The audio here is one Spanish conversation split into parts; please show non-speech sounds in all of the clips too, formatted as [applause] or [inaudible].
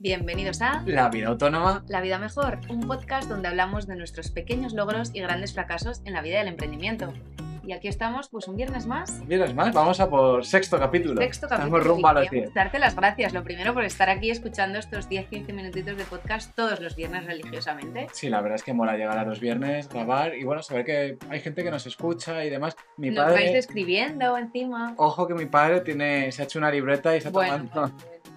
Bienvenidos a La vida autónoma. La vida mejor, un podcast donde hablamos de nuestros pequeños logros y grandes fracasos en la vida del emprendimiento. Y aquí estamos, pues un viernes más. Viernes más, vamos a por sexto capítulo. Sexto capítulo. Estamos rumbo a los y queríamos 10. Darte las gracias, lo primero por estar aquí escuchando estos 10-15 minutitos de podcast todos los viernes religiosamente. Sí, la verdad es que mola llegar a los viernes, grabar y bueno, saber que hay gente que nos escucha y demás. Mi Nos vais padre, escribiendo encima. ojo que mi padre tiene, se ha hecho una libreta y está Bueno, tomando,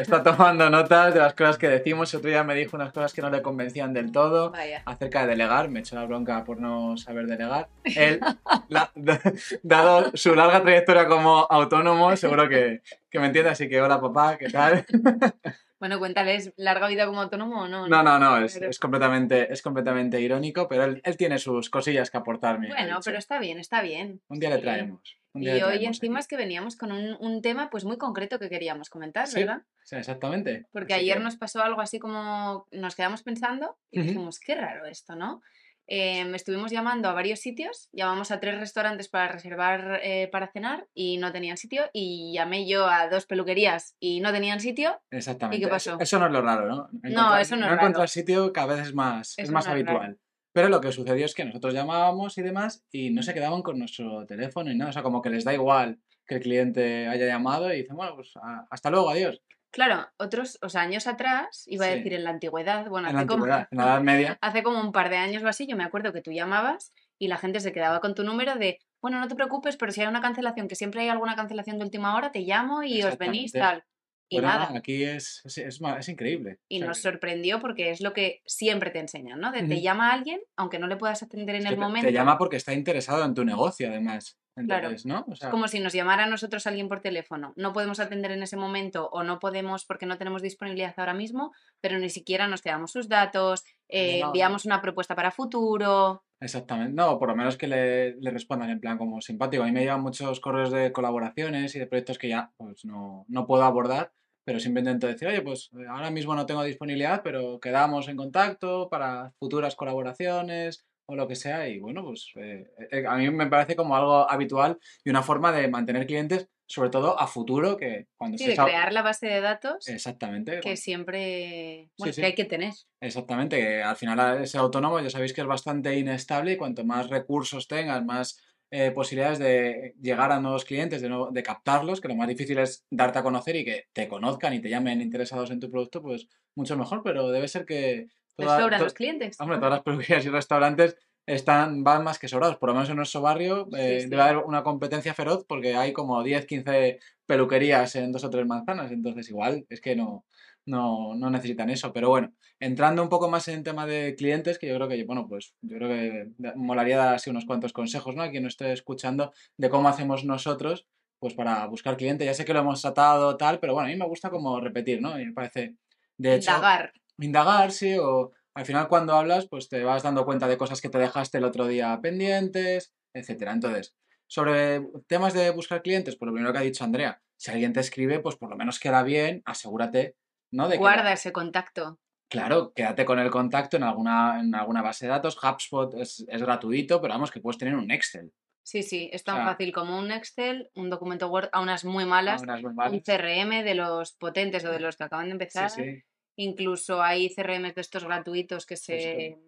está tomando notas de las cosas que decimos. Otro día me dijo unas cosas que no le convencían del todo. vaya. acerca de delegar, me echó la bronca por no saber delegar. Él, la- [laughs] dado su larga trayectoria como autónomo, seguro que, que me entiende, así que hola papá, ¿qué tal? [laughs] Bueno, cuéntales, ¿larga vida como autónomo o no? No, no, no, es, Pero- es completamente, es completamente irónico, pero él, él tiene sus cosillas que aportarme. Bueno, pero está bien, está bien. Un día le traemos. Y hoy encima aquí. es que veníamos con un, un tema pues muy concreto que queríamos comentar, Sí, ¿verdad? Sí, exactamente. Porque Así ayer que- nos pasó algo así como nos quedamos pensando y dijimos, qué raro esto, ¿no? Em, estuvimos llamando a varios sitios, llamamos a tres restaurantes para reservar eh, para cenar y no tenían sitio y llamé yo a dos peluquerías y no tenían sitio. Exactamente. qué Eso- pasó? Eso, no es lo raro, ¿no? Encontrar- eso no es encontrar raro. sitio cada vez es más, es más no es habitual. Pero lo que sucedió es que nosotros llamábamos y demás y no se quedaban con nuestro teléfono y nada. O sea, como que les da igual que el cliente haya llamado y dicen, bueno, pues hasta luego, adiós. Claro, otros, o sea, años atrás, iba a decir en la antigüedad, bueno, en la como, antigüedad, en la Edad Media. [laughs] hace como un par de años o así, yo me acuerdo que tú llamabas y la gente se quedaba con tu número de, bueno, no te preocupes, pero si hay una cancelación, que siempre hay alguna cancelación de última hora, te llamo y os venís tal. Y Pero nada. aquí es, es, es increíble. Y O sea, nos sorprendió porque es lo que siempre te enseñan, ¿no? De te llama alguien, aunque no le puedas atender en el te- momento. Te llama porque está interesado en tu negocio, además. Claro. Entonces, ¿no? O Es sea, como si nos llamara a nosotros alguien por teléfono. No podemos atender en ese momento o no podemos porque no tenemos disponibilidad ahora mismo, pero ni siquiera nos quedamos sus datos, eh, No, no. enviamos una propuesta para futuro. Exactamente. No, por lo menos que le, le respondan en plan como simpático. A mí me llegan muchos correos de colaboraciones y de proyectos que ya pues no, no puedo abordar, pero siempre intento decir, oye, pues eh, ahora mismo no tengo disponibilidad, pero quedamos en contacto para futuras colaboraciones o lo que sea. Y bueno, pues eh, eh, a mí me parece como algo habitual y una forma de mantener clientes, sobre todo a futuro, que cuando Sí, de estés a- crear la base de datos Exactamente. que siempre bueno, sí. que hay que tener. Exactamente, que al final ese autónomo ya sabéis que es bastante inestable y cuanto más recursos tengas, más eh, posibilidades de llegar a nuevos clientes, de, de captarlos, que lo más difícil es darte a conocer y que te conozcan y te llamen interesados en tu producto, pues mucho mejor, pero debe ser que Les toda- sobran to- los clientes. hombre, todas las peluquerías y restaurantes están, van más que sobrados, por lo menos en nuestro barrio eh, Sí, debe haber una competencia feroz porque hay como 10, 15 peluquerías en dos o tres manzanas, entonces igual es que no, no, no necesitan eso, pero bueno, entrando un poco más en tema de clientes, que yo creo que, bueno, pues yo creo que molaría dar así unos cuantos consejos, ¿no? A quien nos esté escuchando de cómo hacemos nosotros, pues para buscar clientes. Ya sé que lo hemos tratado tal, pero bueno, a mí me gusta como repetir, ¿no? Y me parece, de hecho, Indagar. Indagar, sí, o al final cuando hablas, pues te vas dando cuenta de cosas que te dejaste el otro día pendientes, etcétera. Entonces, sobre temas de buscar clientes, pues lo primero que ha dicho Andrea, si alguien te escribe, pues por lo menos queda bien, asegúrate, ¿no? De que Guarda ese contacto. Claro, quédate con el contacto en alguna, en alguna base de datos. HubSpot es, es gratuito, pero vamos, que puedes tener un Excel. Sí, sí, es tan sea- fácil como un Excel, un documento Word, a unas muy malas, Unas muy un malas. CRM de los potentes o de los que acaban de Sí, empezar. sí. Incluso hay CRMs de estos gratuitos que se,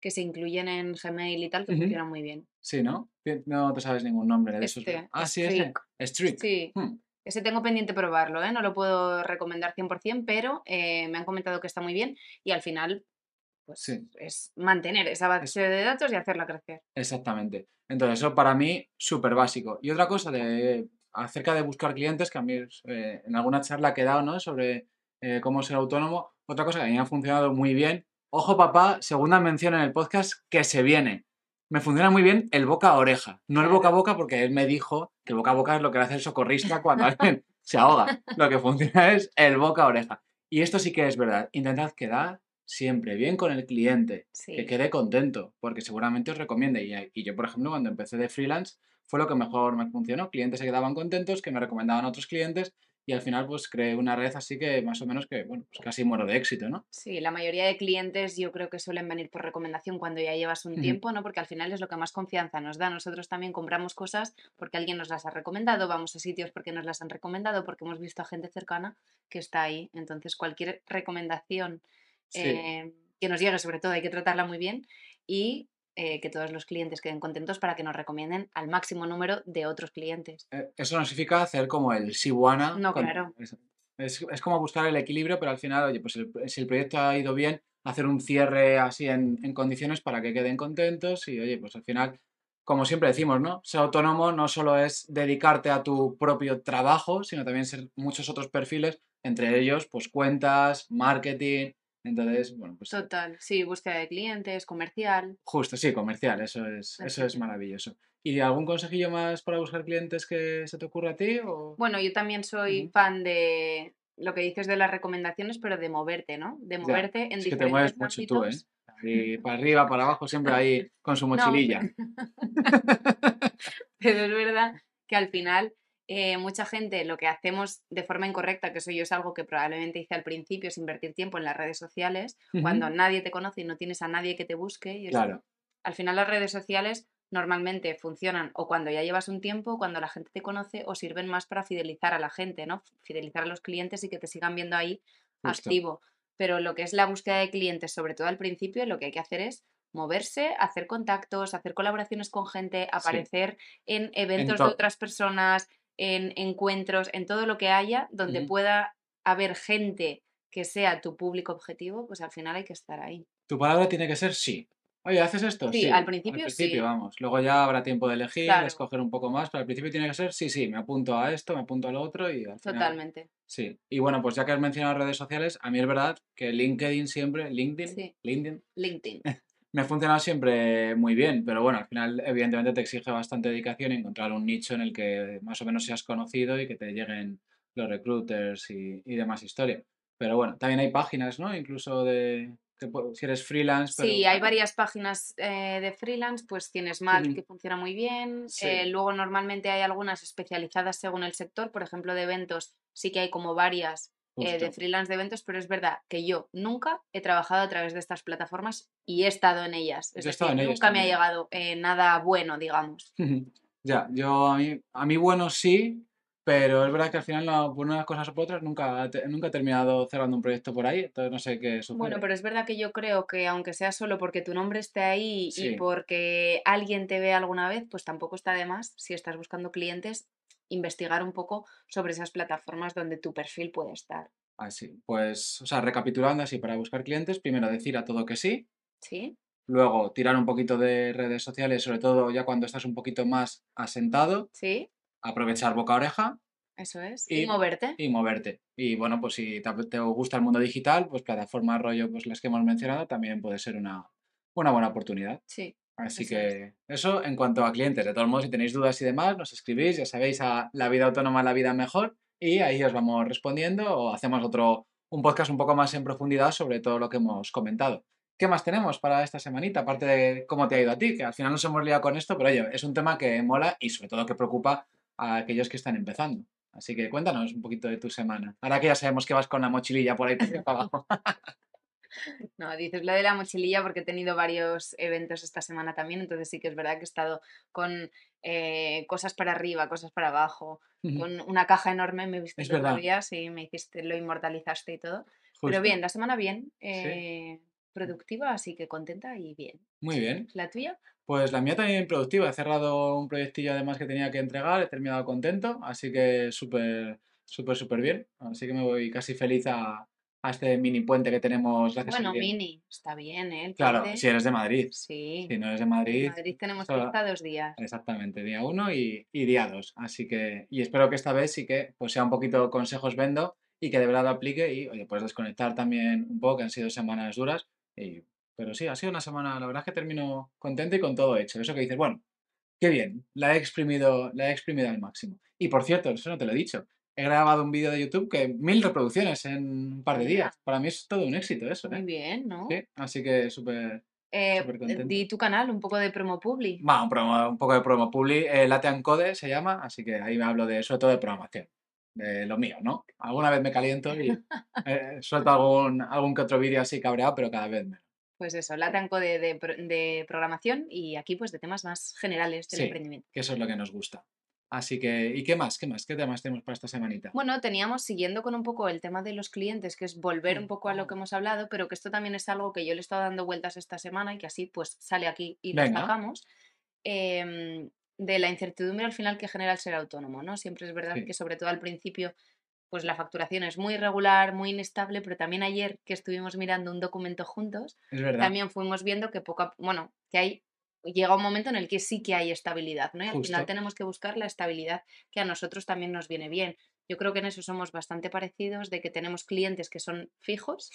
que se incluyen en Gmail y tal, que Ujú. funcionan muy bien. Sí, ¿no? No te sabes ningún nombre de esos. Este, Ah, sí, ese. Streak. Streak. Sí, Hmm. ese tengo pendiente probarlo, ¿eh? no lo puedo recomendar 100%, pero eh, me han comentado que está muy bien y al final pues, Sí. es mantener esa base de datos y hacerla crecer. Exactamente. Entonces, eso para mí, súper básico. Y otra cosa de, acerca de buscar clientes, que a mí eh, en alguna charla que he dado, ¿no? Sobre eh, cómo ser autónomo, otra cosa que a mí me ha funcionado muy bien. Ojo, papá, segunda mención en el podcast que se viene. Me funciona muy bien el boca a oreja, no el boca a boca, porque él me dijo que el boca a boca es lo que hace el socorrista cuando alguien se ahoga. Lo que funciona es el boca a oreja. Y esto sí que es verdad. Intentad quedar siempre bien con el cliente Sí. que quede contento, porque seguramente os recomiende. Y, y yo, por ejemplo, cuando empecé de freelance, fue lo que mejor me funcionó. Clientes se quedaban contentos, que me recomendaban a otros clientes, y al final pues creé una red así que más o menos que, bueno, pues casi muero de éxito, ¿no? Sí, la mayoría de clientes yo creo que suelen venir por recomendación cuando ya llevas un tiempo, ¿no? Porque al final es lo que más confianza nos da. Nosotros también compramos cosas porque alguien nos las ha recomendado, vamos a sitios porque nos las han recomendado, porque hemos visto a gente cercana que está ahí. Entonces, cualquier recomendación Sí. eh, que nos llegue, sobre todo, hay que tratarla muy bien y eh, que todos los clientes queden contentos para que nos recomienden al máximo número de otros clientes. Eh, Eso no significa hacer como el Siwana. No, con- claro. Es, es- es como buscar el equilibrio, pero al final, oye, pues el- si el proyecto ha ido bien, hacer un cierre así en, en condiciones para que queden contentos y, oye, pues al final, como siempre decimos, ¿no? Ser autónomo no solo es dedicarte a tu propio trabajo, sino también ser muchos otros perfiles, entre ellos, pues cuentas, marketing. Entonces, bueno, pues Total, sí, búsqueda de clientes, comercial. Justo, sí, comercial, eso es, eso es maravilloso. ¿Y algún consejillo más para buscar clientes que se te ocurra a ti? O... Bueno, yo también soy fan de lo que dices de las recomendaciones, pero de moverte, ¿no? De Ya, moverte en es que te diferentes mueves mucho tú, ¿eh? para arriba, para abajo, siempre ahí [laughs] con su No, mochililla. [laughs] pero es verdad que al final eh, mucha gente lo que hacemos de forma incorrecta, que eso yo es algo que probablemente hice al principio, es invertir tiempo en las redes sociales, cuando nadie te conoce y no tienes a nadie que te busque. Y eso, Claro, al final las redes sociales normalmente funcionan o cuando ya llevas un tiempo, cuando la gente te conoce, o sirven más para fidelizar a la gente, ¿no? Fidelizar a los clientes y que te sigan viendo ahí justo. activo. Pero lo que es la búsqueda de clientes, sobre todo al principio, lo que hay que hacer es moverse, hacer contactos, hacer colaboraciones con gente, aparecer en en eventos de otras personas, en encuentros, en todo lo que haya donde pueda haber gente que sea tu público objetivo, pues al final hay que estar ahí. Tu palabra tiene que ser sí. Oye, ¿haces esto? Sí, Sí. al Al principio principio, sí, vamos. Luego ya habrá tiempo de elegir, de claro, escoger un poco más, pero al principio tiene que ser sí, sí, me apunto a esto, me apunto a lo otro y al final totalmente. Sí, y bueno, pues ya que has mencionado redes sociales, a mí es verdad que LinkedIn siempre, LinkedIn, Sí, LinkedIn, LinkedIn. Me ha funcionado siempre muy bien, pero bueno, al final evidentemente te exige bastante dedicación encontrar un nicho en el que más o menos seas conocido y que te lleguen los recruiters y, y demás historia. Pero bueno, también hay páginas, ¿no? Incluso de, que si eres freelance, pero Sí, hay varias páginas eh, de freelance, pues tienes Malt que funciona muy bien, eh, luego normalmente hay algunas especializadas según el sector, por ejemplo de eventos, sí que hay como varias eh, de freelance de eventos, pero es verdad que yo nunca he trabajado a través de estas plataformas y he estado en ellas, es Yo decir, en nunca me ha llegado eh, nada bueno, digamos. [laughs] Ya, yo a mí, a mí bueno sí, pero es verdad que al final no, por unas cosas o por otras nunca, te- nunca he terminado cerrando un proyecto por ahí, entonces no sé qué Bueno, sucede. pero es verdad que yo creo que aunque sea solo porque tu nombre esté ahí y porque alguien te ve alguna vez, pues tampoco está de más, si estás buscando clientes, investigar un poco sobre esas plataformas donde tu perfil puede estar. así. Pues, o sea, recapitulando así, para buscar clientes, primero decir a todo que sí, ¿Sí? luego tirar un poquito de redes sociales, sobre todo ya cuando estás un poquito más asentado, ¿Sí? aprovechar boca a oreja Eso es. Y y, moverte. y moverte. Y bueno, pues si te, te gusta el mundo digital, pues plataformas rollo, pues las que hemos mencionado, también puede ser una, una buena oportunidad. Sí, Así es. que eso en cuanto a clientes. De todos modos, si tenéis dudas y demás, nos escribís, ya sabéis, a La Vida Autónoma, La Vida Mejor, y ahí os vamos respondiendo o hacemos otro, un podcast un poco más en profundidad sobre todo lo que hemos comentado. ¿Qué más tenemos para esta semanita? Aparte de cómo te ha ido a ti, que al final nos hemos liado con esto, pero oye, es un tema que mola y sobre todo que preocupa a aquellos que están empezando. Así que cuéntanos un poquito de tu semana. Ahora que ya sabemos que vas con la mochililla por ahí para abajo. No, dices lo de la mochililla porque he tenido varios eventos esta semana también, entonces sí que es verdad que he estado con eh, cosas para arriba, cosas para abajo, con una caja enorme, me viste día, sí, me hiciste, lo inmortalizaste y todo. Pero bien, la semana bien, Sí, eh, productiva, así que contenta y bien. muy bien. ¿La tuya? Pues la mía también productiva. He cerrado un proyectillo además que tenía que entregar, he terminado contento, así que súper, súper, súper bien. Así que me voy casi feliz a, a este mini puente que tenemos gracias al Bueno, mini, está bien, ¿eh? El Claro, puente. si eres de Madrid. Sí, Si no eres de en Madrid, Madrid tenemos solo- fiesta dos días. exactamente, día uno y, y día dos. Así que, y espero que esta vez sí que pues sea un poquito consejos vendo y que de verdad lo aplique y, oye, puedes desconectar también un poco, que han sido semanas duras. Y, pero sí, ha sido una semana, la verdad es que termino contento y con todo hecho. Eso que dices, bueno, Qué bien, la he exprimido, la he exprimido al máximo. Y por cierto, eso no te lo he dicho. He grabado un vídeo de YouTube que mil reproducciones en un par de días. Para mí es todo un éxito eso, muy ¿eh? bien, ¿no? Sí, así que súper, Eh, eh, contento. di tu canal, un poco de promo publi. Un, promo- un poco de promo publi, eh, Latean Code se llama, así que ahí me hablo de, sobre todo de programación. de lo mío, ¿no? Alguna vez me caliento y eh, suelto algún, algún que otro vídeo así cabreado, pero cada vez menos. Pues eso, la tanco de, de, de, programación y aquí pues de temas más generales del sí, emprendimiento. Que eso es lo que nos gusta. Así que, ¿y qué más? ¿Qué más? ¿Qué temas tenemos para esta semanita? Bueno, teníamos, siguiendo con un poco el tema de los clientes, que es volver un poco a lo que hemos hablado, pero que esto también es algo que yo le he estado dando vueltas esta semana y que así pues sale aquí y lo sacamos. Eh, de la incertidumbre al final que genera el ser autónomo, ¿no? Siempre es verdad que sobre todo al principio pues la facturación es muy irregular, muy inestable, pero también ayer que estuvimos mirando un documento juntos, también fuimos viendo que poco bueno, que hay llega un momento en el que sí que hay estabilidad, ¿no? Y al final tenemos que buscar la estabilidad que a nosotros también nos viene bien. Yo creo que en eso somos bastante parecidos, de que tenemos clientes que son fijos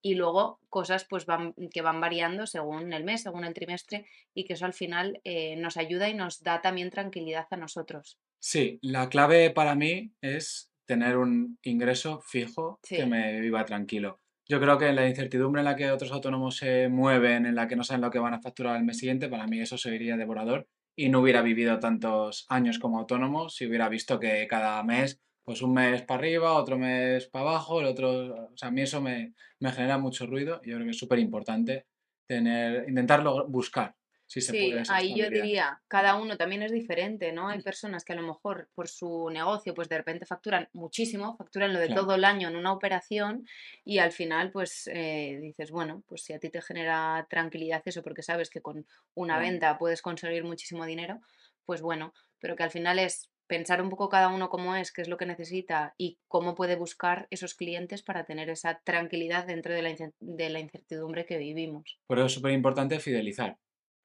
y luego cosas pues van, que van variando según el mes, según el trimestre y que eso al final eh, nos ayuda y nos da también tranquilidad a nosotros. Sí, la clave para mí es tener un ingreso fijo que me viva tranquilo. Yo creo que la incertidumbre en la que otros autónomos se mueven, en la que no saben lo que van a facturar el mes siguiente, para mí eso sería devorador. Y no hubiera vivido tantos años como autónomo si hubiera visto que cada mes, pues un mes para arriba, otro mes para abajo, el otro, o sea, a mí eso me, me genera mucho ruido. Y yo creo que es súper importante tener, intentarlo buscar Sí, ahí yo diría, cada uno también es diferente, ¿no? Hay personas que a lo mejor por su negocio, pues de repente facturan muchísimo, facturan lo de todo el año en una operación y al final, pues eh, dices, bueno, pues si a ti te genera tranquilidad eso porque sabes que con una venta puedes conseguir muchísimo dinero, pues bueno, pero que al final es pensar un poco cada uno cómo es, qué es lo que necesita y cómo puede buscar esos clientes para tener esa tranquilidad dentro de la, de la incertidumbre que vivimos. Por eso es súper importante fidelizar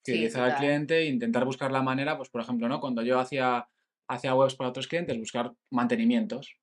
fidelizar al cliente e intentar buscar la manera, pues por ejemplo, ¿no? Cuando yo hacía, hacía webs para otros clientes, buscar mantenimientos.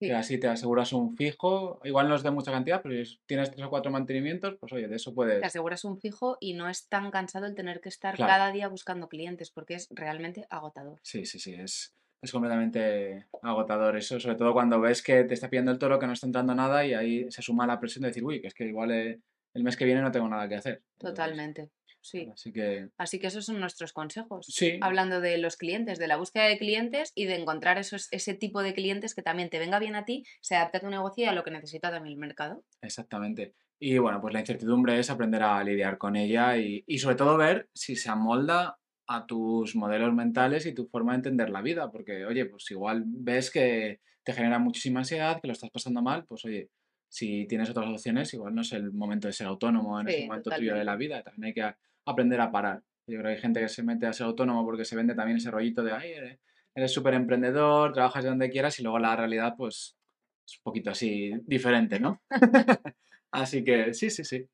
Que así te aseguras un fijo, igual no es de mucha cantidad, pero si tienes tres o cuatro mantenimientos, pues oye, de eso puedes. Te aseguras un fijo y no es tan cansado el tener que estar cada día buscando clientes, porque es realmente agotador. Sí, sí, sí, es, es completamente agotador eso, sobre todo cuando ves que te está pidiendo el toro, que no está entrando nada y ahí se suma la presión de decir, uy, que es que igual eh, el mes que viene no tengo nada que hacer. Totalmente. Sí. Así que... Así que esos son nuestros consejos. Sí. Hablando de los clientes, de la búsqueda de clientes y de encontrar esos, ese tipo de clientes que también te venga bien a ti, se adapte a tu negocio y a lo que necesita también el mercado. Exactamente. Y bueno, pues la incertidumbre es aprender a lidiar con ella y, y sobre todo ver si se amolda a tus modelos mentales y tu forma de entender la vida. Porque, oye, pues igual ves que te genera muchísima ansiedad, que lo estás pasando mal, pues oye, si tienes otras opciones, igual no es el momento de ser autónomo en ese momento tuyo de la vida. También hay que aprender a parar. Yo creo que hay gente que se mete a ser autónomo porque se vende también ese rollito de, ay, eres súper emprendedor, trabajas de donde quieras y luego la realidad, pues, es un poquito así diferente, ¿no? [laughs] [laughs] así que sí, sí, sí.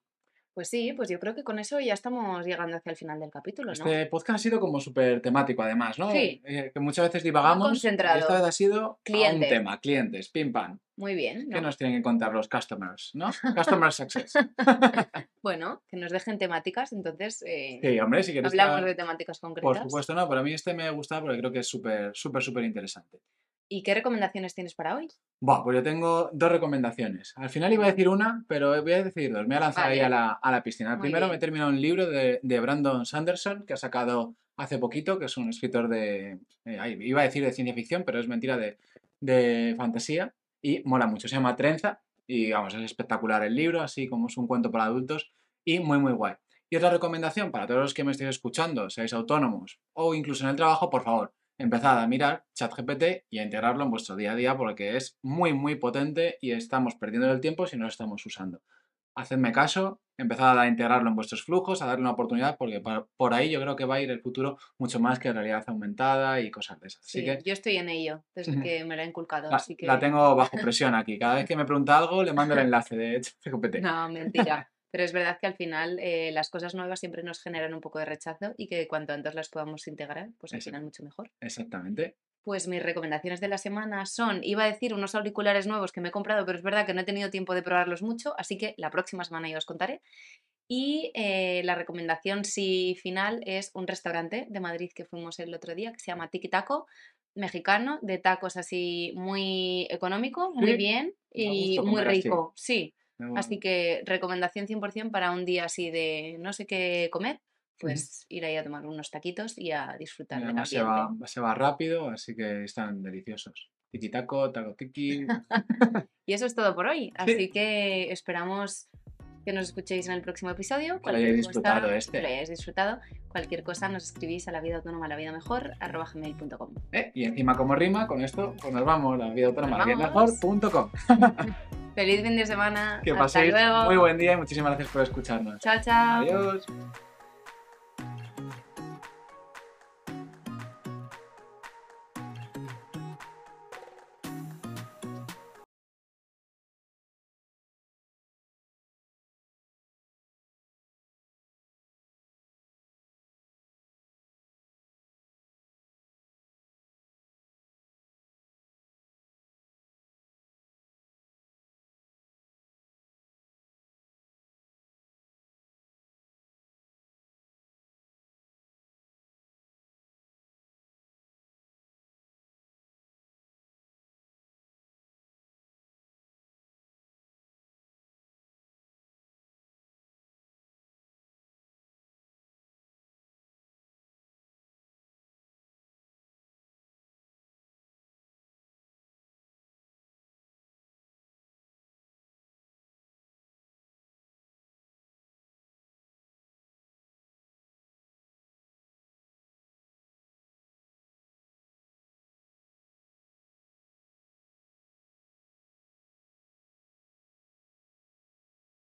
Pues sí, pues yo creo que con eso ya estamos llegando hacia el final del capítulo, ¿no? Este podcast ha sido como súper temático, además, ¿no? Sí. Eh, que muchas veces divagamos. concentrado. esta vez ha sido un tema, clientes, pim pam. Muy bien. ¿Qué nos tienen que contar los customers, no? [laughs] Customer success. [laughs] bueno, que nos dejen temáticas, entonces. Eh, sí, hombre, si quieres. Hablamos de temáticas concretas. Por supuesto, no, pero a mí este me ha gustado porque creo que es súper, súper, súper interesante. ¿Y qué recomendaciones tienes para hoy? Bueno, pues yo tengo dos recomendaciones. Al final iba a decir una, pero voy a decir dos. Me voy a lanzar ahí a la, a la piscina. Primero me he terminado un libro de, de, Brandon Sanderson que ha sacado hace poquito, que es un escritor de... Eh, iba a decir de ciencia ficción, pero es mentira, de, de fantasía. Y mola mucho. Se llama Trenza y vamos, es espectacular el libro, así como es un cuento para adultos y muy, muy guay. Y otra recomendación para todos los que me estéis escuchando, seáis autónomos o incluso en el trabajo, por favor, empezad a mirar ChatGPT y a integrarlo en vuestro día a día porque es muy, muy potente y estamos perdiendo el tiempo si no lo estamos usando. Hacedme caso, empezad a integrarlo en vuestros flujos, a darle una oportunidad porque por ahí yo creo que va a ir el futuro mucho más que realidad aumentada y cosas de esas. Así que, yo estoy en ello desde que me lo he inculcado. La, así que... la tengo bajo presión aquí. Cada vez que me pregunta algo le mando el enlace de ChatGPT. [laughs] No, mentira. Pero es verdad que al final eh, las cosas nuevas siempre nos generan un poco de rechazo y que cuanto antes las podamos integrar, pues al final mucho mejor. Exactamente. Pues mis recomendaciones de la semana son, iba a decir unos auriculares nuevos que me he comprado, pero es verdad que no he tenido tiempo de probarlos mucho, así que la próxima semana ya os contaré. Y eh, la recomendación sí final es un restaurante de Madrid que fuimos el otro día, que se llama Tiki Taco, mexicano, de tacos así muy económico, muy bien y muy rico. Sí, Así que recomendación 100% para un día así de no sé qué comer, pues ir ahí a tomar unos taquitos y a disfrutar de la se va, se va rápido, así que están deliciosos. Tiki-taco, taco-tiki. [laughs] y eso es todo por hoy. Así que esperamos que nos escuchéis en el próximo episodio. Que lo hayáis disfrutado este. Que lo hayáis disfrutado. Cualquier cosa nos escribís a la vida autónoma, la vida mejor, arroba gmail.com. Eh, y encima como rima, con esto, pues nos vamos, la vida autónoma, la vida mejor.com. [laughs] Feliz fin de semana. Que paséis muy buen día y muchísimas gracias por escucharnos. Chao, chao. Adiós.